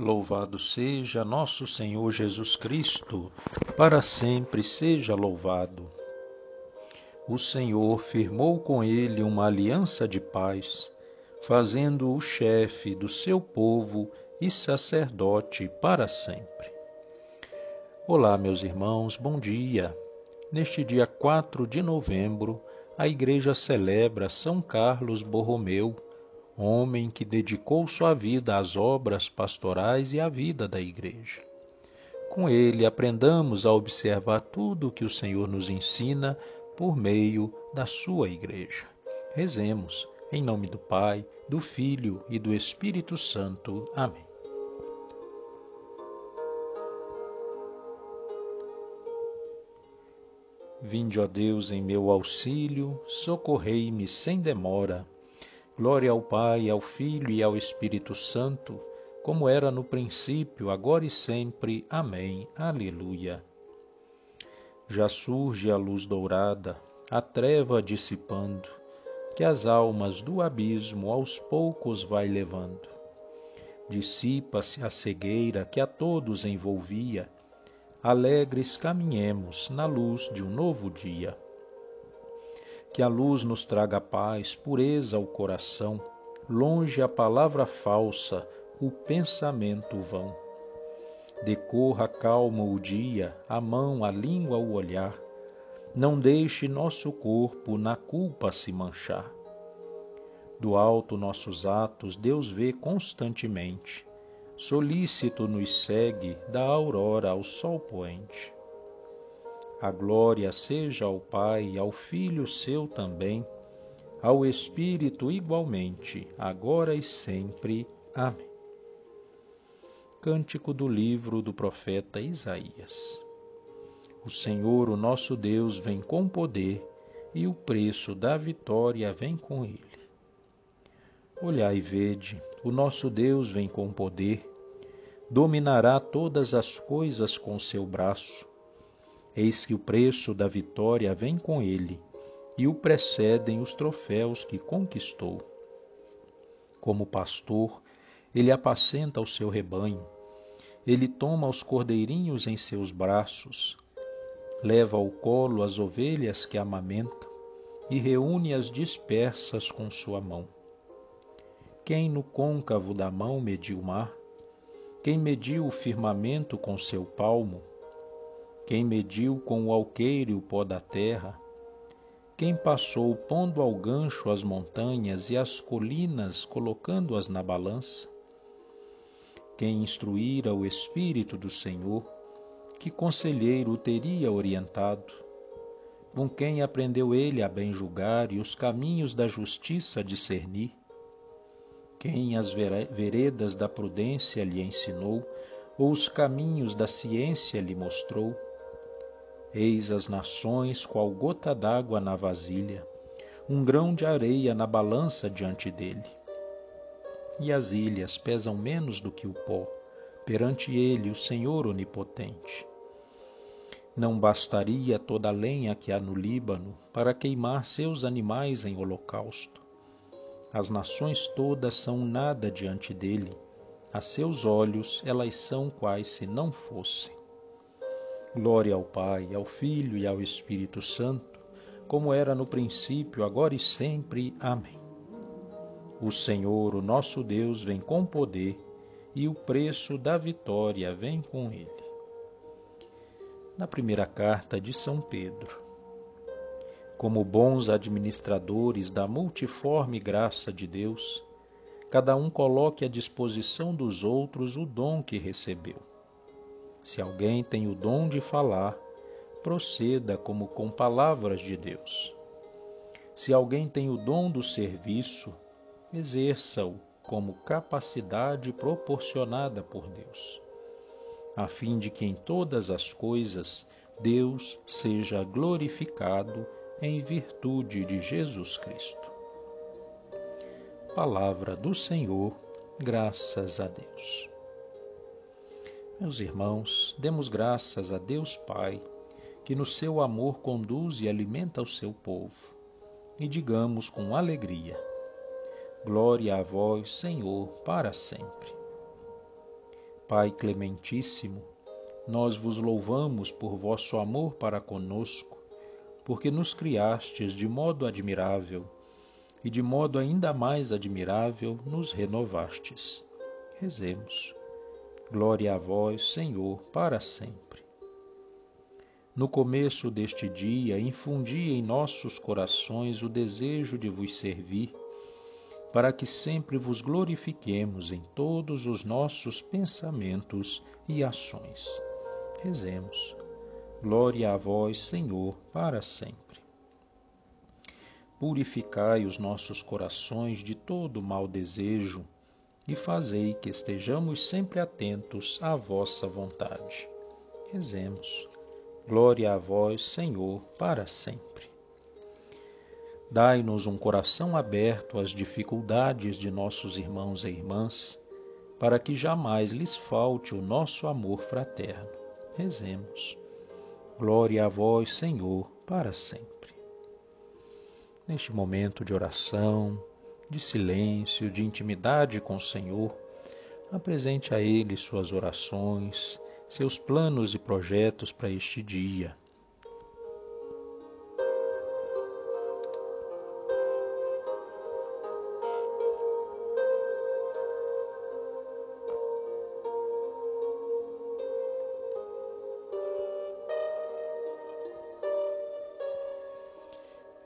Louvado seja nosso Senhor Jesus Cristo, para sempre seja louvado. O Senhor firmou com ele uma aliança de paz, fazendo-o chefe do seu povo e sacerdote para sempre. Olá, meus irmãos, bom dia. Neste dia 4 de novembro, a Igreja celebra São Carlos Borromeu homem que dedicou sua vida às obras pastorais e à vida da Igreja. Com ele, aprendamos a observar tudo o que o Senhor nos ensina por meio da sua Igreja. Rezemos, em nome do Pai, do Filho e do Espírito Santo. Amém. Vinde, ó Deus, em meu auxílio, socorrei-me sem demora. Glória ao Pai, ao Filho e ao Espírito Santo, como era no princípio, agora e sempre. Amém. Aleluia. Já surge a luz dourada, a treva dissipando, que as almas do abismo aos poucos vai levando. Dissipa-se a cegueira que a todos envolvia, alegres caminhemos na luz de um novo dia. Que a luz nos traga paz, pureza ao coração, longe a palavra falsa, o pensamento vão. Decorra calmo o dia, a mão, a língua, o olhar. Não deixe nosso corpo na culpa se manchar. Do alto nossos atos Deus vê constantemente. Solícito nos segue da aurora ao sol poente. A glória seja ao Pai, ao Filho seu também, ao Espírito igualmente, agora e sempre. Amém. Cântico do livro do profeta Isaías. O Senhor, o nosso Deus, vem com poder, e o preço da vitória vem com ele. Olhai e vede, o nosso Deus vem com poder, dominará todas as coisas com seu braço Eis que o preço da vitória vem com ele, e o precedem os troféus que conquistou. Como pastor, ele apacenta o seu rebanho, ele toma os cordeirinhos em seus braços, leva ao colo as ovelhas que amamenta e reúne as dispersas com sua mão. Quem no côncavo da mão mediu o mar? Quem mediu o firmamento com seu palmo? Quem mediu com o alqueire o pó da terra? Quem passou pondo ao gancho as montanhas e as colinas, colocando-as na balança? Quem instruíra o Espírito do Senhor? Que conselheiro o teria orientado? Com quem aprendeu ele a bem julgar e os caminhos da justiça discernir? Quem as veredas da prudência lhe ensinou, ou os caminhos da ciência lhe mostrou? Eis as nações qual gota d'água na vasilha, um grão de areia na balança diante dele. E as ilhas pesam menos do que o pó, perante ele, o Senhor onipotente. Não bastaria toda a lenha que há no Líbano para queimar seus animais em holocausto. As nações todas são nada diante dele, a seus olhos elas são quais se não fossem. Glória ao Pai, ao Filho e ao Espírito Santo, como era no princípio, agora e sempre. Amém. O Senhor, o nosso Deus, vem com poder, e o preço da vitória vem com ele. Na primeira carta de São Pedro. Como bons administradores da multiforme graça de Deus, cada um coloque à disposição dos outros o dom que recebeu se alguém tem o dom de falar, proceda como com palavras de Deus. Se alguém tem o dom do serviço, exerça-o como capacidade proporcionada por Deus, a fim de que em todas as coisas Deus seja glorificado em virtude de Jesus Cristo. Palavra do Senhor, graças a Deus. Meus irmãos, demos graças a Deus Pai, que no seu amor conduz e alimenta o seu povo, e digamos com alegria: Glória a vós, Senhor, para sempre. Pai Clementíssimo, nós vos louvamos por vosso amor para conosco, porque nos criastes de modo admirável e de modo ainda mais admirável nos renovastes. Rezemos. Glória a vós, Senhor, para sempre. No começo deste dia, infundi em nossos corações o desejo de vos servir, para que sempre vos glorifiquemos em todos os nossos pensamentos e ações. Rezemos. Glória a vós, Senhor, para sempre. Purificai os nossos corações de todo mau desejo e fazei que estejamos sempre atentos à vossa vontade. Rezemos. Glória a vós, Senhor, para sempre. Dai-nos um coração aberto às dificuldades de nossos irmãos e irmãs, para que jamais lhes falte o nosso amor fraterno. Rezemos. Glória a vós, Senhor, para sempre. Neste momento de oração, de silêncio, de intimidade com o Senhor, apresente a Ele suas orações, seus planos e projetos para este dia.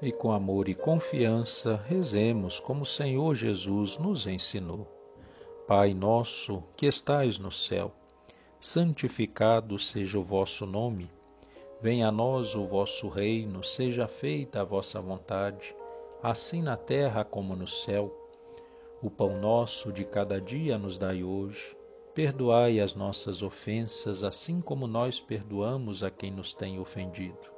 E com amor e confiança rezemos como o Senhor Jesus nos ensinou. Pai nosso que estais no céu, santificado seja o vosso nome. Venha a nós o vosso reino, seja feita a vossa vontade, assim na terra como no céu. O pão nosso de cada dia nos dai hoje. Perdoai as nossas ofensas, assim como nós perdoamos a quem nos tem ofendido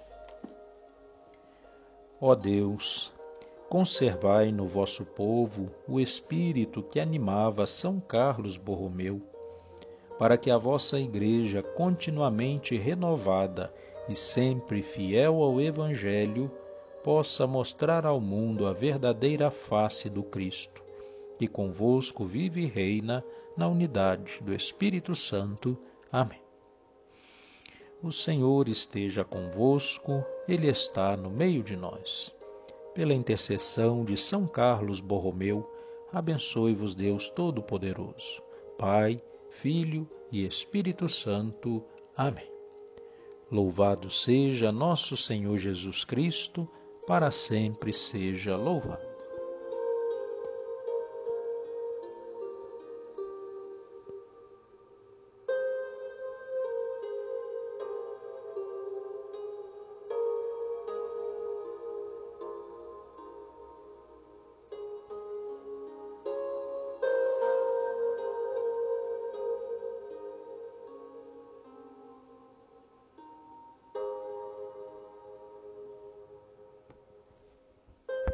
Ó Deus, conservai no vosso povo o espírito que animava São Carlos Borromeu, para que a vossa Igreja, continuamente renovada e sempre fiel ao Evangelho, possa mostrar ao mundo a verdadeira face do Cristo, que convosco vive e reina na unidade do Espírito Santo. Amém. O Senhor esteja convosco, Ele está no meio de nós. Pela intercessão de São Carlos Borromeu, abençoe-vos Deus Todo-Poderoso, Pai, Filho e Espírito Santo. Amém. Louvado seja nosso Senhor Jesus Cristo, para sempre seja louvado.